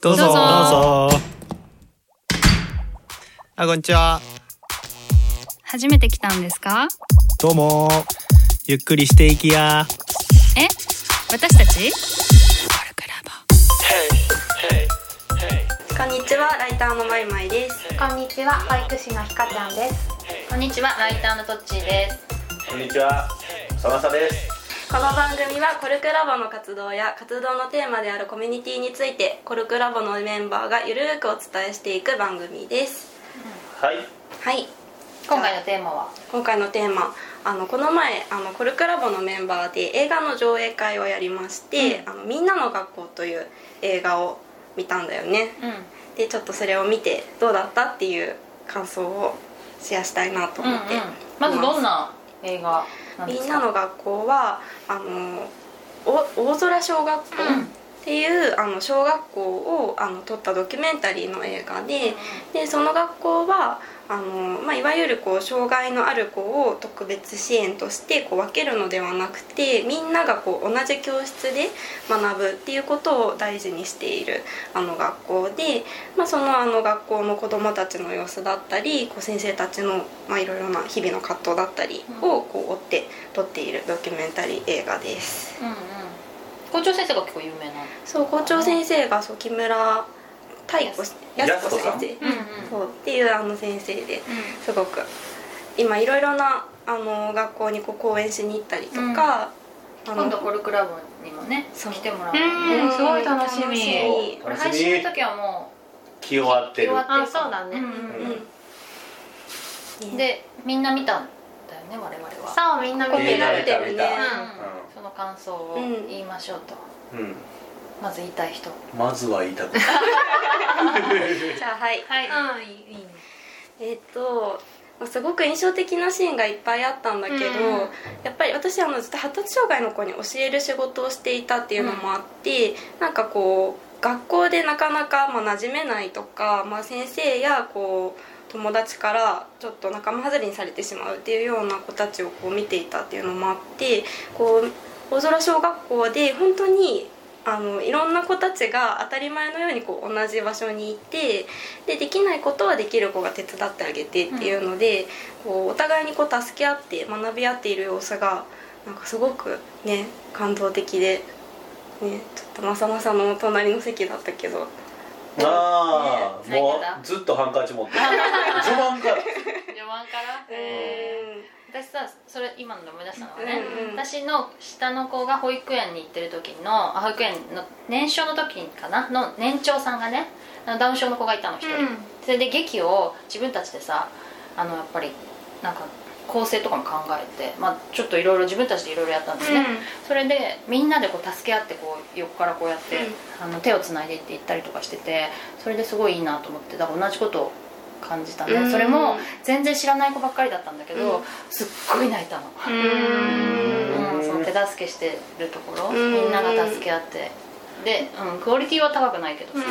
どうぞ。どうぞ。どうぞ。あこんにちは。初めて来たんですか？どうも。ゆっくりしていきや。え？私たち？こんにちは、ライターのまいまいです。こんにちは、保育士のひかちゃんです。こんにちはライターのトッチーです。こんにちは、さまさです。この番組はコルクラボの活動や活動のテーマであるコミュニティについてコルクラボのメンバーがゆるーくお伝えしていく番組です。はい。はい、今回のテーマは？今回のテーマあのこの前あのコルクラボのメンバーで映画の上映会をやりまして「あのみんなの学校」という映画を見たんだよね。うんでちょっとそれを見てどうだったっていう感想をシェアしたいなとうんうん思って、まずどんな映画？みんなの学校はあのお大空小学校っていう、あの小学校をあの撮ったドキュメンタリーの映画で,、でその学校はあの、まあ、いわゆるこう障害のある子を特別支援としてこう分けるのではなくてみんながこう同じ教室で学ぶっていうことを大事にしているあの学校で、まあ、そのあの学校の子どもたちの様子だったりこう先生たちのまあいろいろな日々の葛藤だったりをこう追って撮っているドキュメンタリー映画です。うんうん。校長先生が結構有名なそう校長先生がそう木村太子や靖子先生、うんうん。そうっていうあの先生ですごく今いろいろなあの学校にこう講演しに行ったりとか、今度コルクラブにもねそう。来てもらう。うんすごい楽しみ。楽しみ。これ配信の時はも気終わってる。気終わってる。あそうだね。でみんな見たんだよね我々は。さあみんな見てる。見た見た見た。うん。その感想を言いましょうと。うん。うん。まず言いたい人まずは言いたくない。じゃあはいはいうん、いいいいね。えっ、とまあすごく印象的なシーンがいっぱいあったんだけど、うんやっぱり私あのずっと発達障害の子に教える仕事をしていたっていうのもあって、なんかこう学校でなかなかまあ馴染めないとか、まあ、先生やこう友達からちょっと仲間外れにされてしまうっていうような子たちをこう見ていたっていうのもあってこう大空小学校で本当にあのいろんな子たちが当たり前のようにこう同じ場所にいてでできないことはできる子が手伝ってあげてっていうので、こうお互いにこう助け合って学び合っている様子がなんかすごくね感動的で、ね、ちょっとまさまさの隣の席だったけど。ああ、もうずっとハンカチ持ってる。序盤から。序盤から？うん私さそれ今ので思い出したのはね、うんうん。私の下の子が保育園に行ってる時のあ保育園の年少の時かな？の年長さんがねあのダウン症の子がいたの一人、うん。それで劇を自分たちでさあのやっぱりなんか構成とかも考えて、まあ、ちょっといろいろ自分たちでいろいろやったんですね、それでみんなでこう助け合ってこう横からこうやって、あの手をつないでいって行ったりとかしててそれですごいいいなと思ってだから同じことを感じたね、うん。それも全然知らない子ばっかりだったんだけど、うん。すっごい泣いたの、うん。うんその手助けしてるところ、うん。みんなが助け合って。で、うん、クオリティは高くないけどさ、うん。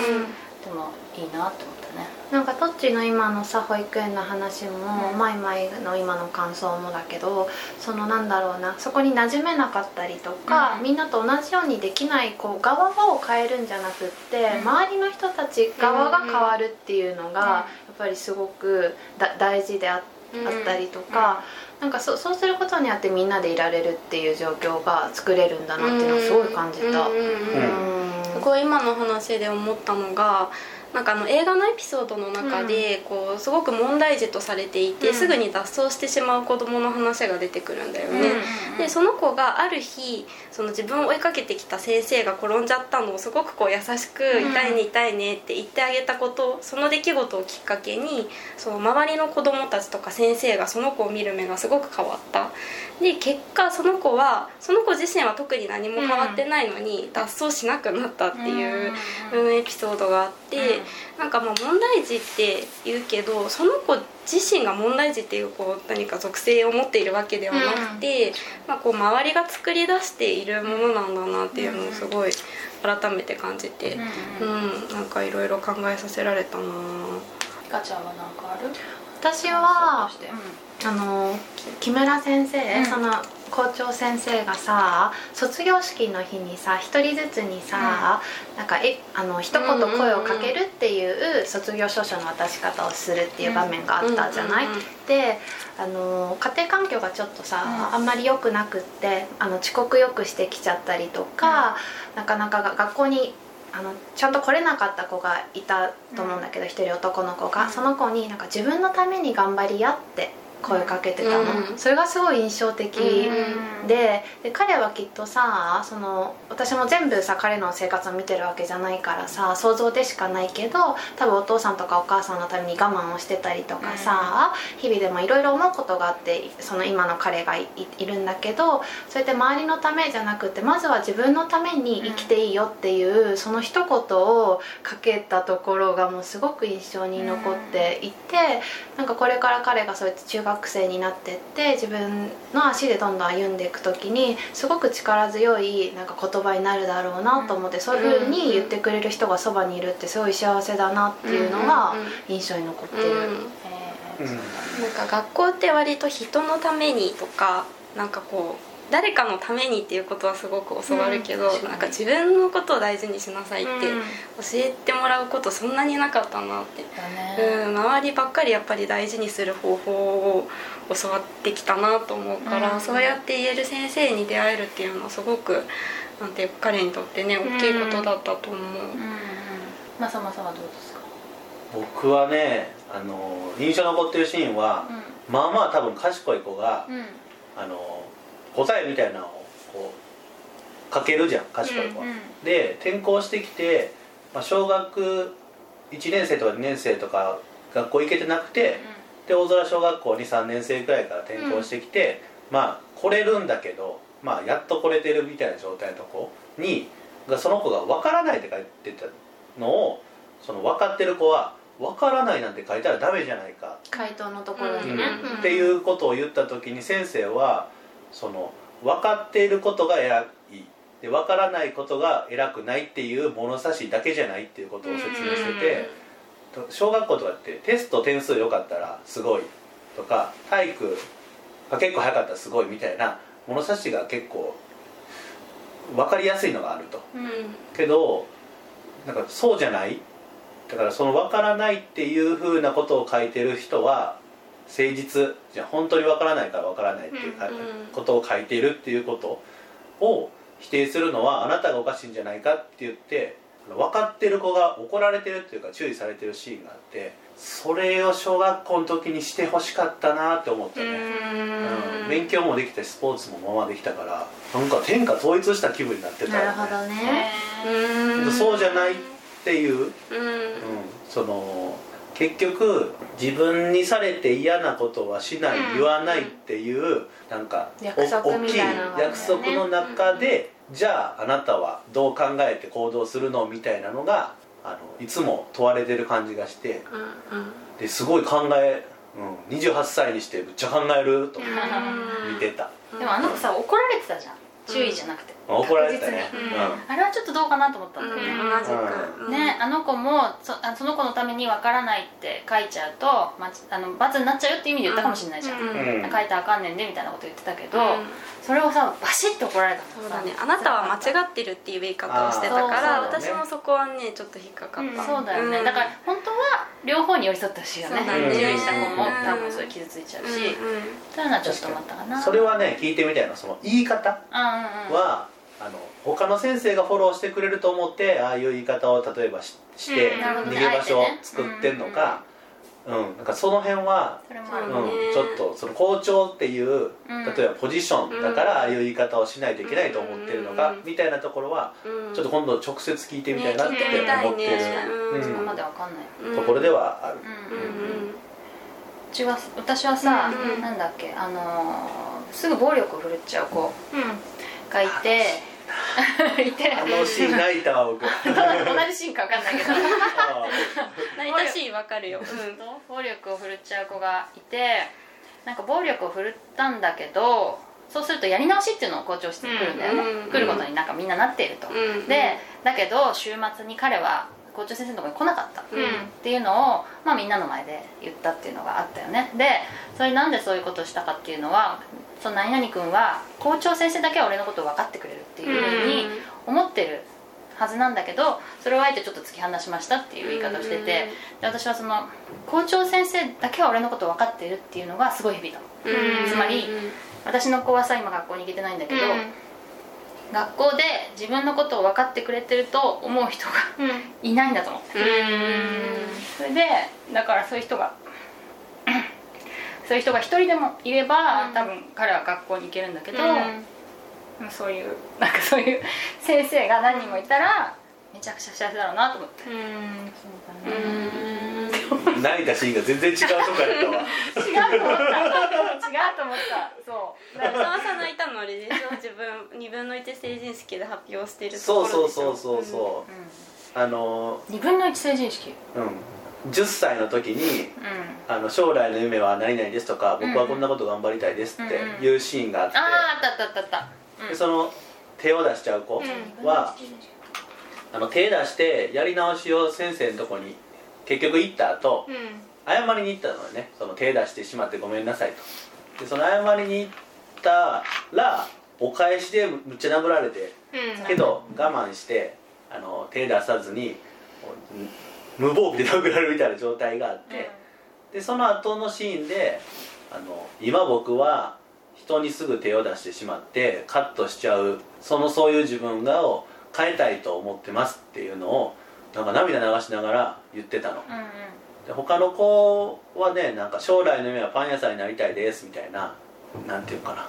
でもいいなって思ったね。なんかトッチの今のさ保育園の話も、うん。マイマイの今の感想もだけどそのなんだろうなそこに馴染めなかったりとか、うん。みんなと同じようにできないこう側を変えるんじゃなくって、うん周りの人たち側が変わるっていうのが、ぱりすごくだ大事でああったりとか、なんかそそうすることによってみんなでいられるっていう状況が作れるんだなっていうのはすごい感じた。うんうんうんうんすごい今の話で思ったのがなんかあの映画のエピソードの中で、こうすごく問題児とされていて、うん。すぐに脱走してしまう子供の話が出てくるんだよね。うんでその子がある日その自分を追いかけてきた先生が転んじゃったのをすごくこう優しく「うん。痛いね痛いね」って言ってあげたことその出来事をきっかけにその周りの子供たちとか先生がその子を見る目がすごく変わった。で結果その子はその子自身は特に何も変わってないのに脱走しなくなったっていう、うん。エピソードがあって、なんかまあ問題児って言うけどその子自身が問題児っていうこう何か属性を持っているわけではなくて、まあ、こう周りが作り出しているものなんだなっていうのをすごい改めて感じて、うんうんうん。なんかいろいろ考えさせられたな。ひかちゃんは何かある？私はあのき木村先生、うん。その校長先生がさ卒業式の日にさ一人ずつにさ、なんかえあの一言声をかけるっていう卒業証書の渡し方をするっていう場面があったじゃない、うんうんうんであの家庭環境がちょっとさ、うん。あんまり良くなくってあの遅刻よくしてきちゃったりとか、なかなかが学校にあのちゃんと来れなかった子がいたと思うんだけど一、人男の子が、うん。その子になんか自分のために頑張りやって声かけてたの、うん。それがすごい印象的うんでで彼はきっとさその私も全部さ彼の生活を見てるわけじゃないからさ想像でしかないけど多分お父さんとかお母さんのために我慢をしてたりとかさ、日々でもいろいろ思うことがあってその今の彼がいいるんだけどそうやって周りのためじゃなくてまずは自分のために生きていいよっていう、その一言をかけたところがもうすごく印象に残っていて、なんかこれから彼がそうやって中学生になってって自分の足でどんどん歩んでいく時にすごく力強いなんか言葉になるだろうなと思って、そういうふうに言ってくれる人がそばにいるってすごい幸せだなっていうのが印象に残ってる。うん。えー。うん。なんか学校って割と人のためにとかなんかこう誰かのためにっていうことはすごく教わるけど、うんなんか自分のことを大事にしなさいってうん。教えてもらうことそんなになかったなって、だね。うん、周りばっかりやっぱり大事にする方法を教わってきたなと思うから、うん。そうやって言える先生に出会えるっていうのはすごくなんていうか彼にとってね大きいことだったと思う。うん。うんまさまさはどうですか？僕はねあの印象に残ってるシーンは、まあまあ多分賢い子が、うんうん。あの答えみたいなのをこうかけるじゃん賢い子は。うんで転校してきて、まあ、小学1年生とか2年生とか学校行けてなくて、で大空小学校に3年生くらいから転校してきて、まあ来れるんだけど、まあ、やっと来れてるみたいな状態のとこにがその子が「分からない」って書いてたのをその分かってる子は「分からないなんて書いたらダメじゃないか」回答のところにね、うん。うん。っていうことを言った時に先生はその分かっていることが偉いで分からないことが偉くないっていう物差しだけじゃないっていうことを説明してて小学校とかってテスト点数良かったらすごいとか体育が結構早かったらすごいみたいな物差しが結構分かりやすいのがあると。うん。けどなんかそうじゃない。だからその分からないっていうふうなことを書いてる人は誠実じゃあ本当に分からないから分からないっていうことを書いているっていうことを否定するのはあなたがおかしいんじゃないかって言って分かってる子が怒られてるっていうか注意されてるシーンがあってそれを小学校の時にしてほしかったなって思ったね。うん。勉強もできてスポーツもままできたからなんか天下統一した気分になってたよね。なるほどね、うん。そうじゃないっていう、うん、うん。その結局自分にされて嫌なことはしない、うん。言わないっていうなんか約束みお大きいたいなね。約束の中で、じゃああなたはどう考えて行動するのみたいなのがあのいつも問われてる感じがしてうんですごい考え、うん、28歳にしてむっちゃ考えると思ってうん見てた、でもあの子さ怒られてたじゃん注意じゃなくて、まあ怒られてたね。うん。あれはちょっとどうかなと思ったんだよね、うん。同じく、うん。ね、あの子もそあその子のために分からないって書いちゃうと、まちあの罰になっちゃうって意味で言ったかもしれないじゃん、うん。うん。書いたらあかんねんでみたいなこと言ってたけど、うん。それをさバシッと怒られたそうだね。あなたは間違ってるっていう言い方をしてたからあーそうそう私もそこはねちょっと引っかかった、そうだよね、ん。だから本当は両方に寄り添ってほしいよね。注意した子もうん。多分それ傷ついちゃうし、うんうん。そういうのはちょっと思ったかな。それはね聞いてみたいの。その言い方。うんうんうんは、あの他の先生がフォローしてくれると思ってああいう言い方を例えばしして逃げ場所を作ってんのか、うんなんかその辺は、うん。ちょっとその校長っていううん。例えばポジションだからああいう言い方をしないといけないと思ってるのかうんみたいなところはうん。ちょっと今度直接聞いてみたいなって思ってる、うん。そこまでわかんない。うん。ところではある。うんうんうん。うんうちは私はさ、うんうん。なんだっけあのーすぐ暴力を振るっちゃう子がいて。いてあのシーン泣いたわ僕同じシーンか分かんないけど。泣いたしわかるよ、暴力を振るっちゃう子がいてなんか暴力を振るったんだけどそうするとやり直しっていうのを校長してくるんだよね、うんうん来ることになんかみんななっていると、うんでだけど週末に彼は校長先生のところに来なかった、うん。っていうのを、まあ、みんなの前で言ったっていうのがあったよね。でそれなんでそういうことをしたかっていうのはその何々君は校長先生だけは俺のことを分かってくれるっていうふうに思ってるはずなんだけどそれをあえてちょっと突き放しましたっていう言い方をしててで私はその校長先生だけは俺のことを分かっているっていうのがすごい響いたの。うん。つまり私の子はさ今学校に行けてないんだけど、学校で自分のことを分かってくれてると思う人がいないんだと思ってそれでだからそういう人がそういう人が一人でもいれば、多分彼は学校に行けるんだけど、そういう なんかそういう先生が何人もいたらめちゃくちゃ幸せだろうなと思って、泣いたシーンが全然違うとこやったわ。違うと思った。違うと思った。そう。だから沢さん泣いたのあれでしょ？自分2分の1成人式で発表してるとこそうろでしょ？そうそうそうそう、あの2分の1成人式？うん10歳の時にうあの将来の夢は何々ですとか僕はこんなこと頑張りたいですっていうシーンがあって、んあああったあったあった。あったでその手を出しちゃう子は、あの手出してやり直しを先生のとこに結局行った後、謝りに行ったのよね。その手出してしまってごめんなさいと。でその謝りに行ったらお返しでむっちゃ殴られてけど我慢してあの手出さずに無防備で殴られるみたいな状態があって、でその後のシーンであの今僕は人にすぐ手を出してしまってカットしちゃうそのそういう自分がを変えたいと思ってますっていうのをなんか涙流しながら言ってたの。うんうん。で他の子はねなんか将来の夢はパン屋さんになりたいですみたいななんていうかな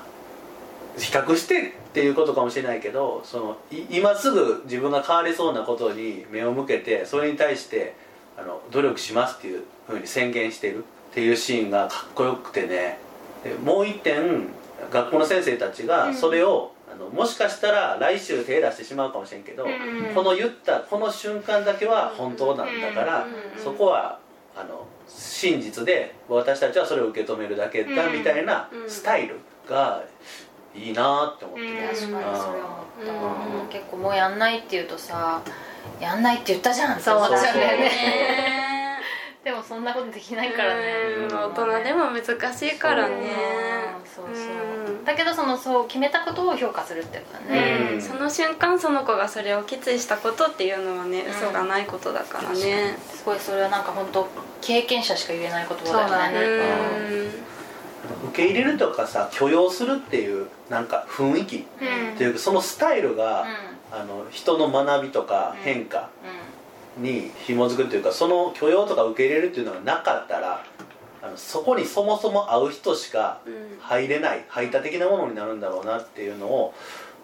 比較してっていうことかもしれないけどそのい今すぐ自分が変われそうなことに目を向けてそれに対してあの努力しますっていうふうに宣言してるっていうシーンがかっこよくてね。でもう一点学校の先生たちがそれを、あのもしかしたら来週手出してしまうかもしれんけど、この言ったこの瞬間だけは本当なんだから、そこはあの真実で私たちはそれを受け止めるだけだみたいなスタイルがいいなって思って。ね、確かにそれは思った。わ、うん。結構もうやんないって言うとさやんないって言ったじゃんってそう思っちゃうんだよね。ね でもそんなことできないからね。うん。大人でも難しいからね。そうそうだけどそのそう決めたことを評価するっていうかね、うん。その瞬間その子がそれを決意したことっていうのはね、ん。嘘がないことだからね。すごいそれはなんか本当経験者しか言えない言葉だよね。そうだね。うん受け入れるとかさ許容するっていうなんか雰囲気っていうかそのスタイルが、あの人の学びとかうん。変化うん。に紐づくっていうかその許容とか受け入れるっていうのがなかったらあのそこにそもそも会う人しかうん。入れない排他的なものになるんだろうなっていうのを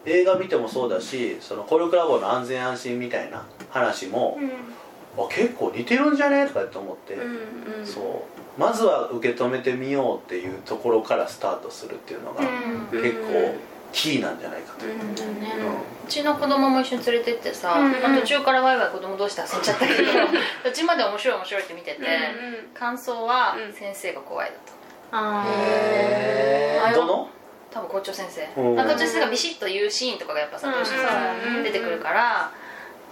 映画見てもそうだしそのコルクラボの安全安心みたいな話も、あ結構似てるんじゃね？とかって思って、うんうん。そうまずは受け止めてみようっていうところからスタートするっていうのがうん。結構キーなんじゃないかと、うんだよねううちの子供も一緒に連れてってさ、うんまあ途中からワイワイ子供同士で遊んじゃったけど 途中まで面白い面白いって見てて、うん感想はうん先生が怖いだと。ああれはへえどの？多分校長先生。校長先生がビシッと言うシーンとかがやっぱさどうしてもさうん。出てくるから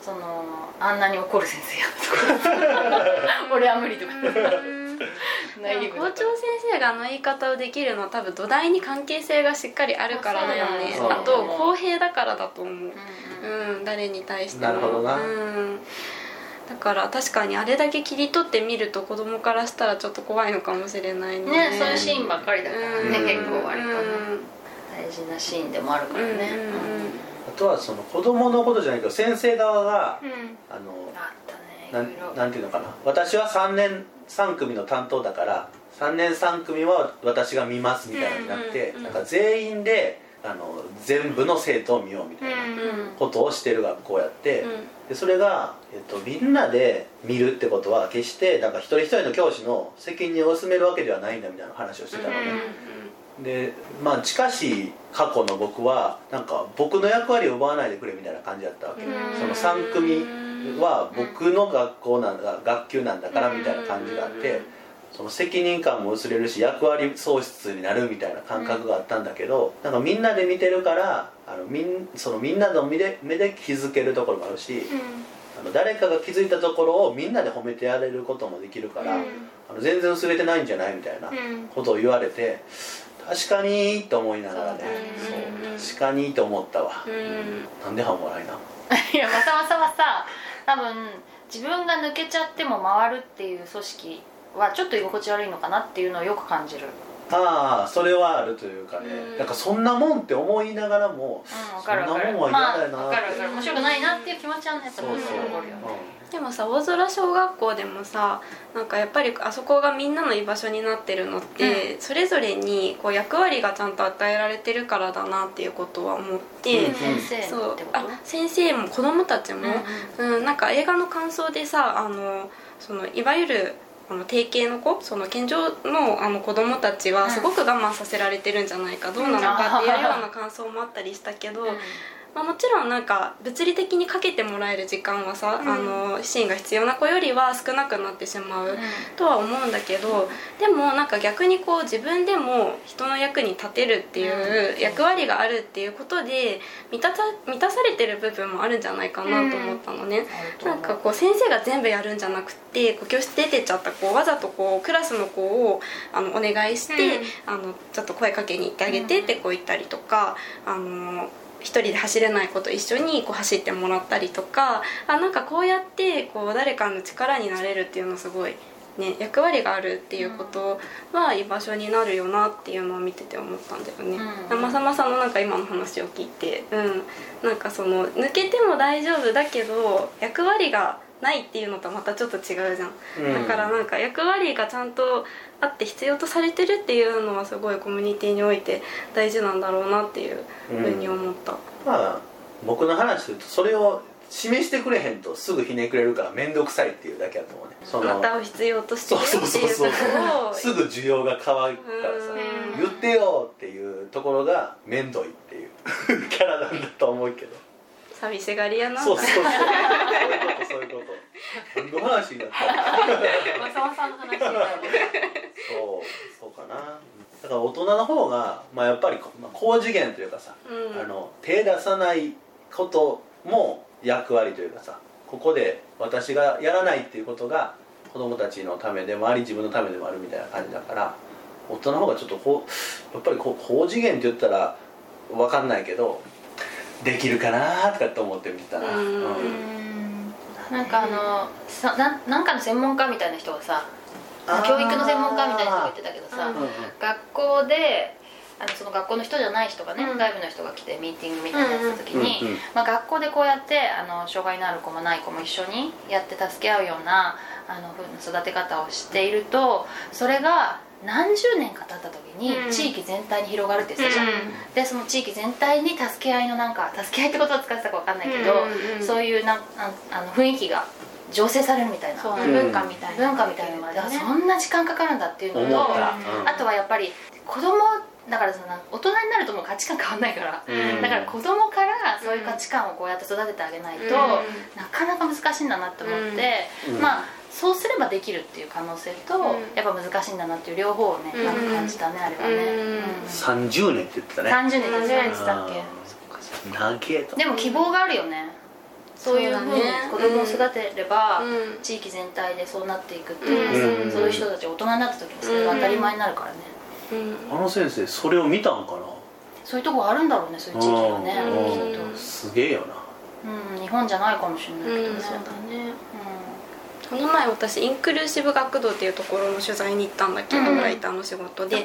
そのあんなに怒る先生やとか。俺は無理とかナイーブ校長先生があの言い方をできるのは多分土台に関係性がしっかりあるからだよね。あと公平だからだと思う。うんうん。うん誰に対しても。なるほどな。うん。だから確かにあれだけ切り取ってみると子供からしたらちょっと怖いのかもしれないねねそういうシーンばっかりだからねうん。結構割とね。うん。大事なシーンでもあるからね。うんうんあとはその子供のことじゃないけど先生側がうん。あのあなんていうのかな。私は3年3組の担当だから3年3組は私が見ますみたいになって、なんか全員であの全部の生徒を見ようみたいなうんことをしてる学校やって、うん。でそれが、えっと、みんなで見るってことは決してなんか一人一人の教師の責任を薄めるわけではないんだみたいな話をしてたのね、でまあ近しい過去の僕はなんか僕の役割を奪わないでくれみたいな感じだったわけ、うん。その3組は僕の学校なんだ学級なんだからみたいな感じがあってその責任感も薄れるし役割喪失になるみたいな感覚があったんだけどなんかみんなで見てるからあのみんそのみんなの目で目で気づけるところもあるしああの誰かが気づいたところをみんなで褒めてやれることもできるから、うん。あの全然薄れてないんじゃないみたいなうん。ことを言われて確かにと思いながらねそうそう確かにと思ったわ、うん。なんで半笑いないやまさまさはさ多分自分が抜けちゃっても回るっていう組織はちょっと居心地悪いのかなっていうのをよく感じる。ああそれはあるというかね、うん。なんかそんなもんって思いながらも、うん分かる分かる。そんなもんはまあ嫌だな分かる分かる。面白くないなっていう気持ちはねやっぱどうしても起こるよねでもさ大空小学校でもさなんかやっぱりあそこがみんなの居場所になってるのって、それぞれにこう役割がちゃんと与えられてるからだなっていうことは思って、うん。先生そうってこと？あ先生も子供たちも、うんうん。なんか映画の感想でさあのそのいわゆるあの定型の子？その健常のあの子供たちはすごく我慢させられてるんじゃないか、どうなのかっていうような感想もあったりしたけど、うんまあ、もちろんなんか物理的にかけてもらえる時間はさ、うん。あの支援が必要な子よりは少なくなってしまうとは思うんだけどでもなんか逆にこう自分でも人の役に立てるっていう役割があるっていうことで満たさ満たされてる部分もあるんじゃないかなと思ったのね。なんかこう先生が全部やるんじゃなくてこう教室出てっちゃった子わざとこうクラスの子をあのお願いして、あのちょっと声かけに行ってあげてってこう言ったりとか、あの一人で走れない子と一緒にこう走ってもらったりとかあなんかこうやってこう誰かの力になれるっていうのすごい。ね、役割があるっていうことは居場所になるよなっていうのを見てて思ったんだよね。うんまさまさのなんか今の話を聞いて、うん、なんかその抜けても大丈夫だけど役割がないっていうのとまたちょっと違うじゃん、うん。だからなんか役割がちゃんとあって必要とされてるっていうのはすごいコミュニティにおいて大事なんだろうなっていうふうに思った、まあ僕の話するとそれを示してくれへんとすぐひねくれるから面倒くさいっていうだけだと思うね。そあなたを必要としてるよっていううそうそそうことをすぐ需要が変わるからさうん。言ってよっていうところが面倒いっていう。キャラなんだと思うけど寂しがり屋なんだ。そうそうそう。そういうことそういうこと。何の話になったの？まさんの話そうそうかな。だから大人の方が、まあ、やっぱりこ、まあ、高次元というかさ、うん。あの手出さないことも役割というかさここで私がやらないっていうことが子供たちのためでもあり自分のためでもあるみたいな感じだから大人の方がちょっとこうやっぱりこう高次元って言ったら分かんないけどできるかなとかって思って見てたな、うん。うん。なんかあのさななんかの専門家みたいな人がさ教育の専門家みたいな人が言ってたけどさ、うん学校であのその学校の人じゃない人がね、うん。外部の人が来てミーティングみたいなやった時に、うんうんまあ、学校でこうやってあの障害のある子もない子も一緒にやって助け合うようなあの育て方をしているとそれが何十年か経った時にうん。地域全体に広がるって言ってたじゃん、でその地域全体に助け合いのなんか助け合いってことを使ってたか分かんないけど、うんうんそういうなあの雰囲気が醸成されるみたいな。文化みたいな。文化みたいな。のが、だからそんな時間かかるんだっていうのと、あとはやっぱり子供だからその大人になるともう価値観変わんないから、うん。だから子供からそういう価値観をこうやって育ててあげないと、うん。なかなか難しいんだなって思って、うん。まあそうすればできるっていう可能性と、うん。やっぱ難しいんだなっていう両方をね、うん。なんか感じたねあれはね、うん。うん。30年って言ってたね。30年何十年っつったっけ？でも希望があるよね。そういうふうに子供を育てれば、うん。地域全体でそうなっていくっていうそういう人たちが大人になった時にそれが当たり前になるからね、うん。あの先生それを見たんかな？そういうとこあるんだろうねそういう地域がねうん。きっと。うんすげえよな。うん、日本じゃないかもしれないけどね、うん。そうだね、この前私インクルーシブ学童っていうところの取材に行ったんだけど、うんライターの仕事で。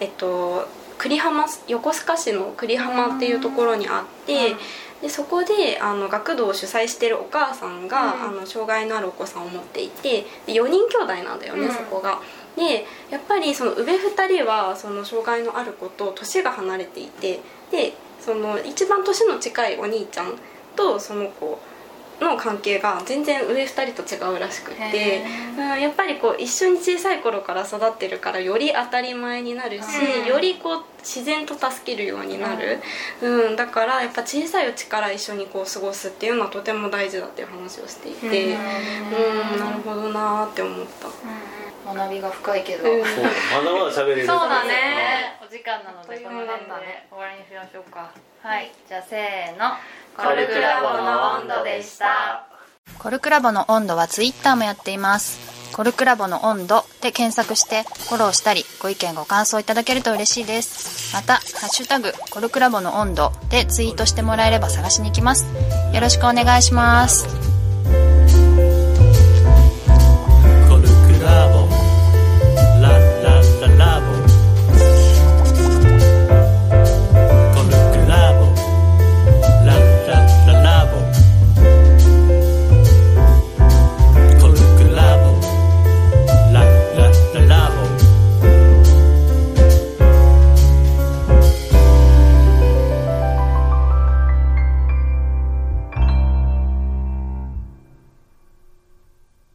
えっと栗浜横須賀市の栗浜っていうところにあって、うんでそこであの学童を主催してるお母さんが、うん。あの障害のあるお子さんを持っていてで4人兄弟なんだよね、うん。そこが。でやっぱりその上2人はその障害のある子と年が離れていてでその一番年の近いお兄ちゃんとその子の関係が全然上2人と違うらしくってへ、うん、やっぱりこう一緒に小さい頃から育ってるからより当たり前になるし、うん。よりこう自然と助けるようになる、うん。だからやっぱ小さいうちから一緒にこう過ごすっていうのはとても大事だっていう話をしていて、うん。なるほどなーって思った。うん。学びが深いけど、うん。そうまだまだ喋れる。そうだね。お時間なのでこの辺で終わりにしましょうか。はい。じゃあせーのコルクラボの温度でした。コルクラボの温度はツイッターもやっています。コルクラボの温度で検索してフォローしたりご意見ご感想いただけると嬉しいです。また「ハッシュタグコルクラボの温度」でツイートしてもらえれば探しに行きます。よろしくお願いします。